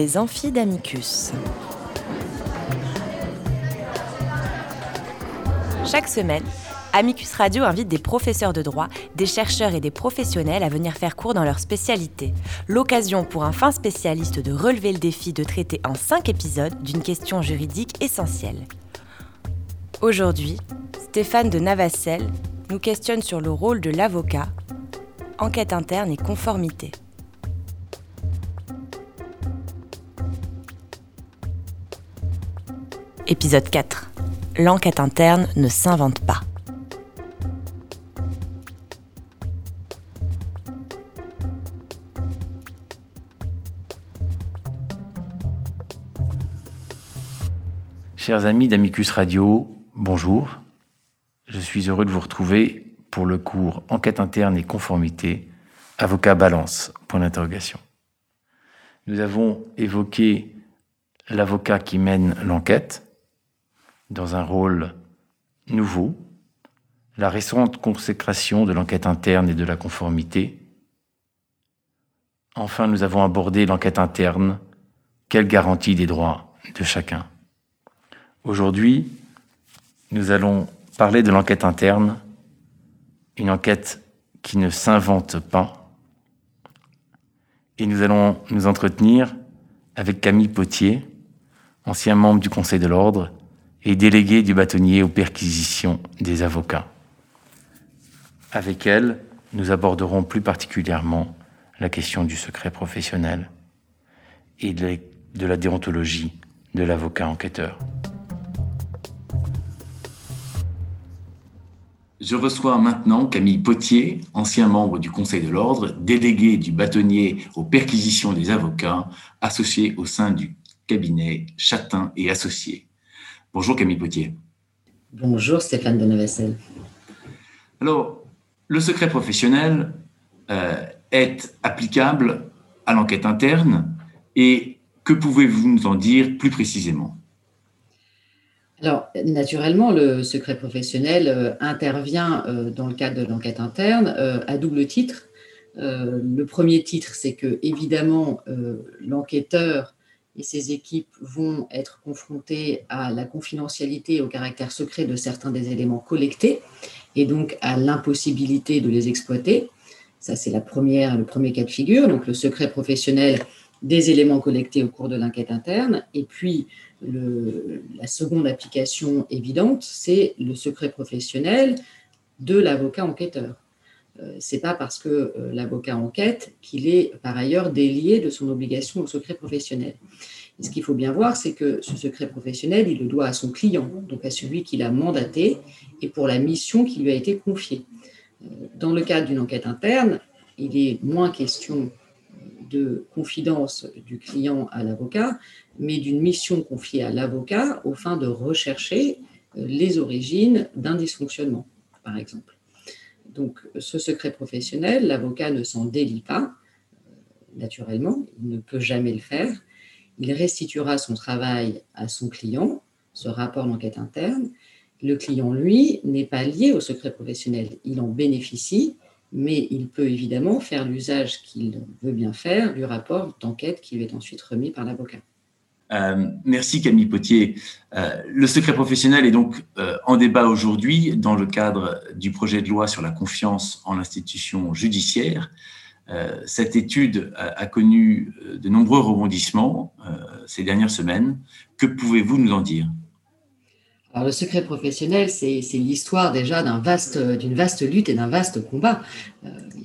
Les amphis d'Amicus. Chaque semaine, Amicus Radio invite des professeurs de droit, des chercheurs et des professionnels à venir faire cours dans leur spécialité. L'occasion pour un fin spécialiste de relever le défi de traiter en cinq épisodes d'une question juridique essentielle. Aujourd'hui, Stéphane de Navacelle nous questionne sur le rôle de l'avocat, enquête interne et conformité. Épisode 4. L'enquête interne ne s'invente pas. Chers amis d'Amicus Radio, bonjour. Je suis heureux de vous retrouver pour le cours Enquête interne et conformité, avocat balance, point d'interrogation. Nous avons évoqué l'avocat qui mène l'enquête dans un rôle nouveau, la récente consécration de l'enquête interne et de la conformité. Enfin, nous avons abordé l'enquête interne, quelle garantie des droits de chacun? Aujourd'hui, nous allons parler de l'enquête interne, une enquête qui ne s'invente pas. Et nous allons nous entretenir avec Camille Potier, ancien membre du Conseil de l'Ordre et délégué du bâtonnier aux perquisitions des avocats. Avec elle, nous aborderons plus particulièrement la question du secret professionnel et de la déontologie de l'avocat enquêteur. Je reçois maintenant Camille Potier, ancien membre du Conseil de l'Ordre, délégué du bâtonnier aux perquisitions des avocats, associé au sein du cabinet Chatin et Associés. Bonjour Camille Potier. Bonjour Stéphane de Alors, le secret professionnel euh, est applicable à l'enquête interne et que pouvez-vous nous en dire plus précisément? Alors, naturellement, le secret professionnel euh, intervient euh, dans le cadre de l'enquête interne à double titre. le premier titre, c'est que, évidemment, l'enquêteur et ses équipes vont être confrontés à la confidentialité et au caractère secret de certains des éléments collectés et donc à l'impossibilité de les exploiter. Ça, c'est le premier cas de figure. Donc, le secret professionnel des éléments collectés au cours de l'enquête interne. Et puis, la seconde application évidente, c'est le secret professionnel de l'avocat enquêteur. Euh, c'est pas parce que euh, l'avocat enquête qu'il est par ailleurs délié de son obligation au secret professionnel. ce qu'il faut bien voir, c'est que ce secret professionnel, il le doit à son client, donc à celui qui l'a mandaté et pour la mission qui lui a été confiée. Euh, dans le cadre d'une enquête interne, il est moins question de confidence du client à l'avocat, mais d'une mission confiée à l'avocat au fin de rechercher les origines d'un dysfonctionnement, par exemple. Donc, ce secret professionnel, l'avocat ne s'en délie pas, euh, naturellement, il ne peut jamais le faire. Il restituera son travail à son client, ce rapport d'enquête interne. Le client, lui, n'est pas lié au secret professionnel. Il en bénéficie, mais il peut évidemment faire l'usage qu'il veut bien faire du rapport d'enquête qui lui est ensuite remis par l'avocat. Euh, merci Camille Potier. Euh, le secret professionnel est donc euh, en débat aujourd'hui dans le cadre du projet de loi sur la confiance en l'institution judiciaire. cette étude a, connu de nombreux rebondissements ces dernières semaines. Que pouvez-vous nous en dire? Alors, le secret professionnel, c'est l'histoire déjà d'une vaste, lutte et d'un vaste combat.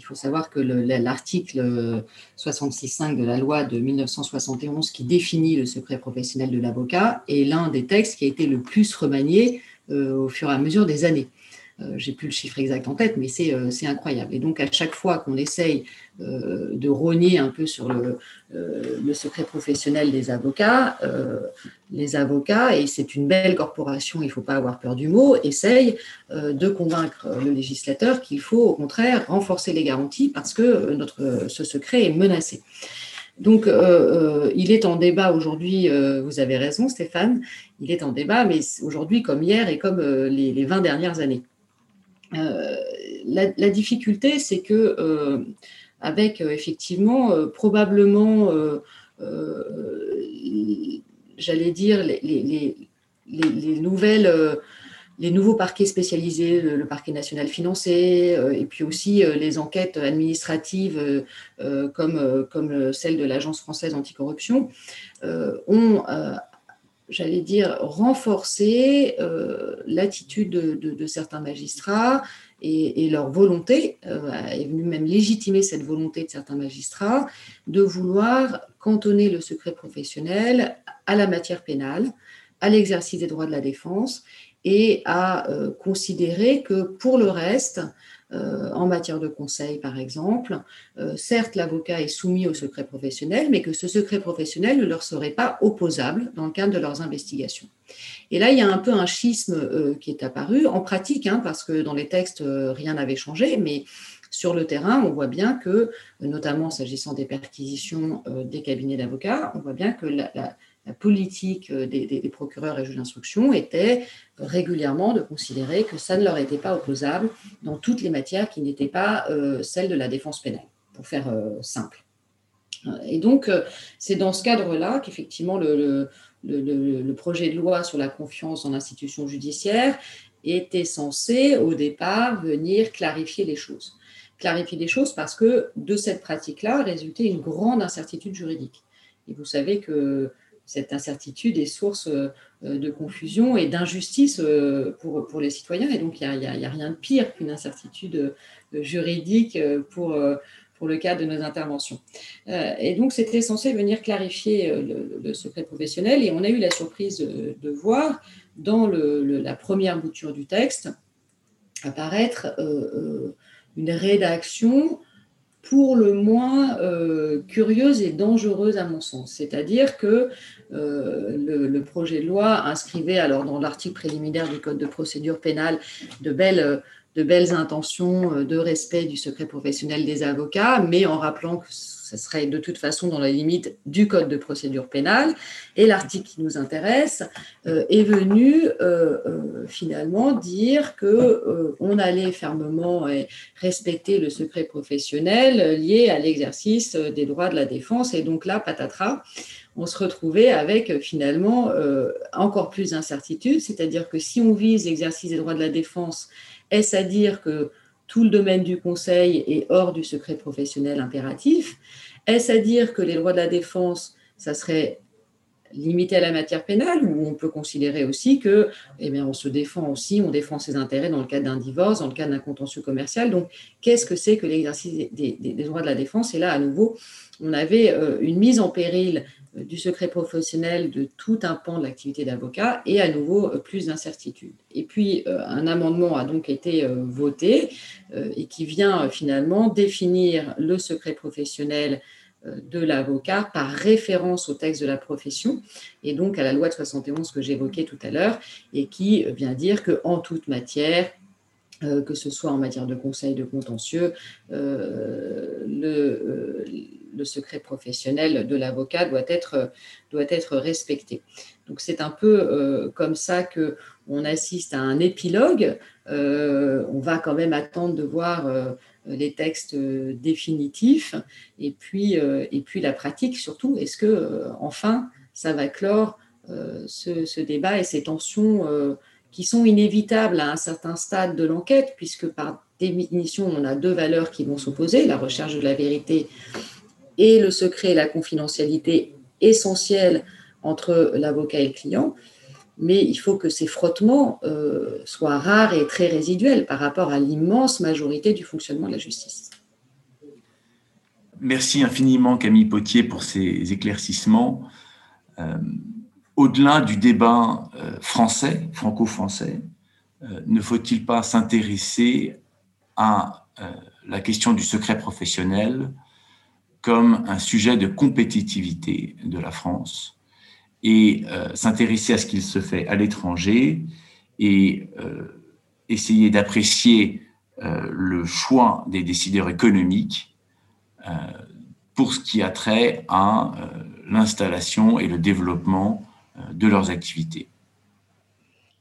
Faut savoir que l'article 66.5 de la loi de 1971 qui définit le secret professionnel de l'avocat est l'un des textes qui a été le plus remanié euh, au fur et à mesure des années. Euh, j'ai plus le chiffre exact en tête, mais c'est euh, incroyable. Et donc, à chaque fois qu'on essaye euh, de rogner un peu sur le, secret professionnel des avocats, les avocats, et c'est une belle corporation, il ne faut pas avoir peur du mot, essayent de convaincre le législateur qu'il faut au contraire renforcer les garanties parce que notre, ce secret est menacé. Donc, il est en débat aujourd'hui, vous avez raison Stéphane, il est en débat, mais aujourd'hui comme hier et comme les, les 20 dernières années. Euh, la, difficulté, c'est que euh, avec euh, effectivement probablement j'allais dire, les, nouvelles les nouveaux parquets spécialisés, le, parquet national financé, et puis aussi les enquêtes administratives comme, comme celle de l'Agence française anticorruption, ont j'allais dire, renforcer euh, l'attitude de, certains magistrats et, leur volonté, euh, est venue même légitimer cette volonté de certains magistrats, de vouloir cantonner le secret professionnel à la matière pénale, à l'exercice des droits de la défense et à euh, considérer que pour le reste, euh, en matière de conseil, par exemple. Euh, certes, l'avocat est soumis au secret professionnel, mais que ce secret professionnel ne leur serait pas opposable dans le cadre de leurs investigations. Et là, il y a un peu un schisme euh, qui est apparu en pratique, hein, parce que dans les textes, rien n'avait changé, mais sur le terrain, on voit bien que, notamment s'agissant des perquisitions des cabinets d'avocats, on voit bien que la, la politique euh, des, procureurs et juges d'instruction était régulièrement de considérer que ça ne leur était pas opposable dans toutes les matières qui n'étaient pas euh, celles de la défense pénale, pour faire euh, simple. Et donc, c'est dans ce cadre-là qu'effectivement le, projet de loi sur la confiance dans l'institution judiciaire était censé, au départ, venir clarifier les choses. Clarifier les choses parce que de cette pratique-là résultait une grande incertitude juridique. Et vous savez que cette incertitude est source euh, de confusion et d'injustice euh, pour, pour les citoyens. Et donc, il n'y a, rien de pire qu'une incertitude euh, juridique pour, pour le cas de nos interventions. Et donc, c'était censé venir clarifier le, secret professionnel. Et on a eu la surprise de, voir dans la première bouture du texte apparaître une rédaction pour le moins euh, curieuse et dangereuse à mon sens. C'est-à-dire que euh, le, projet de loi inscrivait alors dans l'article préliminaire du Code de procédure pénale de belles, de belles intentions de respect du secret professionnel des avocats, mais en rappelant que ce serait de toute façon dans la limite du Code de procédure pénale. Et l'article qui nous intéresse euh, est venu euh, euh, finalement dire que on allait fermement respecter le secret professionnel lié à l'exercice des droits de la défense. Et donc là, patatras, on se retrouvait avec finalement encore plus d'incertitudes, c'est-à-dire que si on vise l'exercice des droits de la défense, est-ce à dire que tout le domaine du conseil est hors du secret professionnel impératif. Est-ce à dire que les droits de la défense, ça serait limité à la matière pénale ou on peut considérer aussi que eh bien, on se défend aussi, on défend ses intérêts dans le cadre d'un divorce, dans le cadre d'un contentieux commercial. Donc, qu'est-ce que c'est que l'exercice des, droits de la défense? Et là, à nouveau, on avait euh, une mise en péril du secret professionnel de tout un pan de l'activité d'avocat et à nouveau euh, plus d'incertitude. Et puis un amendement a donc été voté et qui vient finalement définir le secret professionnel de l'avocat par référence au texte de la profession et donc à la loi de 71 que j'évoquais tout à l'heure et qui vient dire que en toute matière que ce soit en matière de conseil de contentieux, le, le secret professionnel de l'avocat doit être, doit être respecté. Donc c'est un peu euh, comme ça que on assiste à un épilogue. Euh, on va quand même attendre de voir euh, les textes définitifs et puis, et puis la pratique surtout. Est-ce que enfin ça va clore ce, ce, débat et ces tensions qui sont inévitables à un certain stade de l'enquête, puisque par définition, on a deux valeurs qui vont s'opposer, la recherche de la vérité et le secret et la confidentialité essentielle entre l'avocat et le client, mais il faut que ces frottements euh, soient rares et très résiduels par rapport à l'immense majorité du fonctionnement de la justice. Merci infiniment Camille Potier pour ces éclaircissements. Euh, au-delà du débat euh, français, franco-français, ne faut-il pas s'intéresser à la question du secret professionnel comme un sujet de compétitivité de la France et euh, s'intéresser à ce qu'il se fait à l'étranger et euh, essayer d'apprécier euh, le choix des décideurs économiques pour ce qui a trait à l'installation et le développement de leurs activités.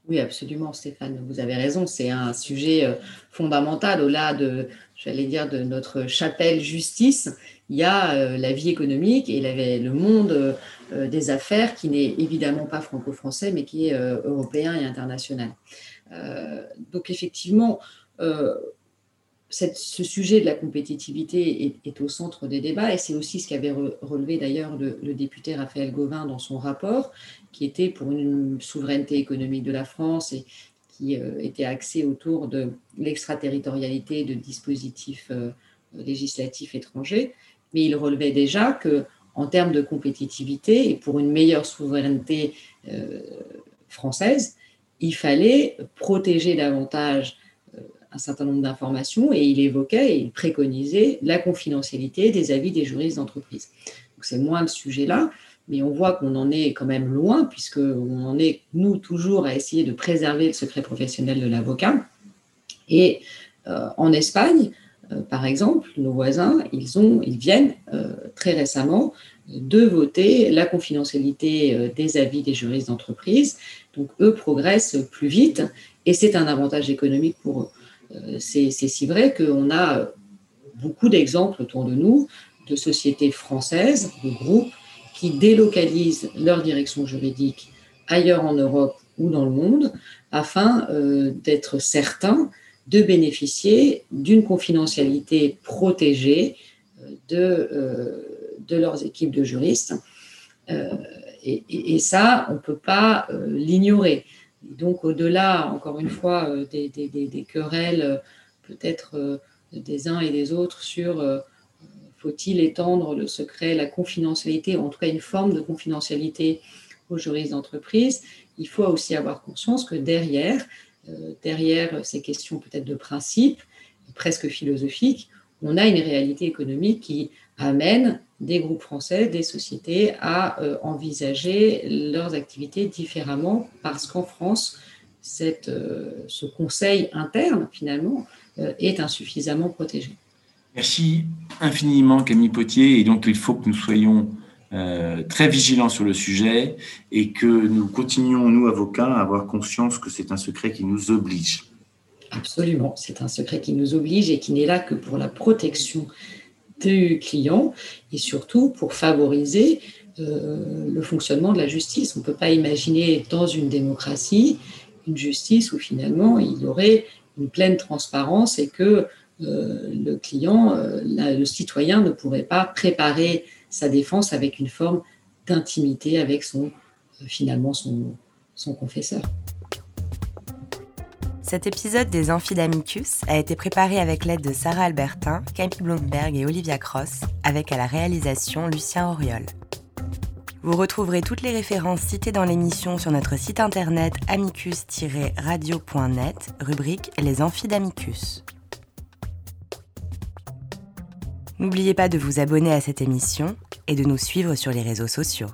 Oui, absolument, Stéphane, vous avez raison. C'est un sujet fondamental au-delà de, j'allais dire, de notre chapelle justice. Il y a euh, la vie économique et le monde euh, des affaires qui n'est évidemment pas franco-français, mais qui est européen et international. donc, effectivement, ce sujet de la compétitivité est, au centre des débats et c'est aussi ce qu'avait relevé d'ailleurs le, député Raphaël Gauvin dans son rapport, qui était pour une souveraineté économique de la France et qui euh, était axé autour de l'extraterritorialité de dispositifs euh, législatifs étrangers. Mais il relevait déjà que en termes de compétitivité et pour une meilleure souveraineté euh, française, il fallait protéger davantage un certain nombre d'informations et il évoquait et il préconisait la confidentialité des avis des juristes d'entreprise. c'est moins le sujet là, mais on voit qu'on en est quand même loin, puisqu'on en est, nous, toujours à essayer de préserver le secret professionnel de l'avocat. Et euh, en Espagne, euh, par exemple, nos voisins, ils, ont, ils viennent euh, très récemment de voter la confidentialité des avis des juristes d'entreprise. Donc, eux progressent plus vite et c'est un avantage économique pour eux. Euh, c'est si vrai qu'on a beaucoup d'exemples autour de nous de sociétés françaises, de groupes qui délocalisent leur direction juridique ailleurs en Europe ou dans le monde afin euh, d'être certains de bénéficier d'une confidentialité protégée euh, de, de leurs équipes de juristes. et, ça, on ne peut pas l'ignorer. Donc, au-delà, encore une fois, euh, des, querelles euh, peut-être euh, des uns et des autres sur faut-il étendre le secret, la confidentialité, en tout cas une forme de confidentialité aux juristes d'entreprise, il faut aussi avoir conscience que derrière, derrière ces questions peut-être de principe, presque philosophiques, on a une réalité économique qui amène des groupes français, des sociétés à euh, envisager leurs activités différemment parce qu'en France, euh, ce conseil interne, finalement, euh, est insuffisamment protégé. Merci infiniment Camille Potier. Et donc, il faut que nous soyons très vigilants sur le sujet et que nous continuions, nous, avocats, à avoir conscience que c'est un secret qui nous oblige. Absolument, c'est un secret qui nous oblige et qui n'est là que pour la protection du client et surtout pour favoriser euh, le fonctionnement de la justice. On ne peut pas imaginer dans une démocratie une justice où finalement il y aurait une pleine transparence et que euh, le client, euh, le citoyen ne pourrait pas préparer sa défense avec une forme d'intimité avec son, finalement son, son confesseur. Cet épisode des Amphidamicus a été préparé avec l'aide de Sarah Albertin, Camille Blomberg et Olivia Cross, avec à la réalisation Lucien Auriol. Vous retrouverez toutes les références citées dans l'émission sur notre site internet amicus-radio.net, rubrique Les Amphidamicus. N'oubliez pas de vous abonner à cette émission et de nous suivre sur les réseaux sociaux.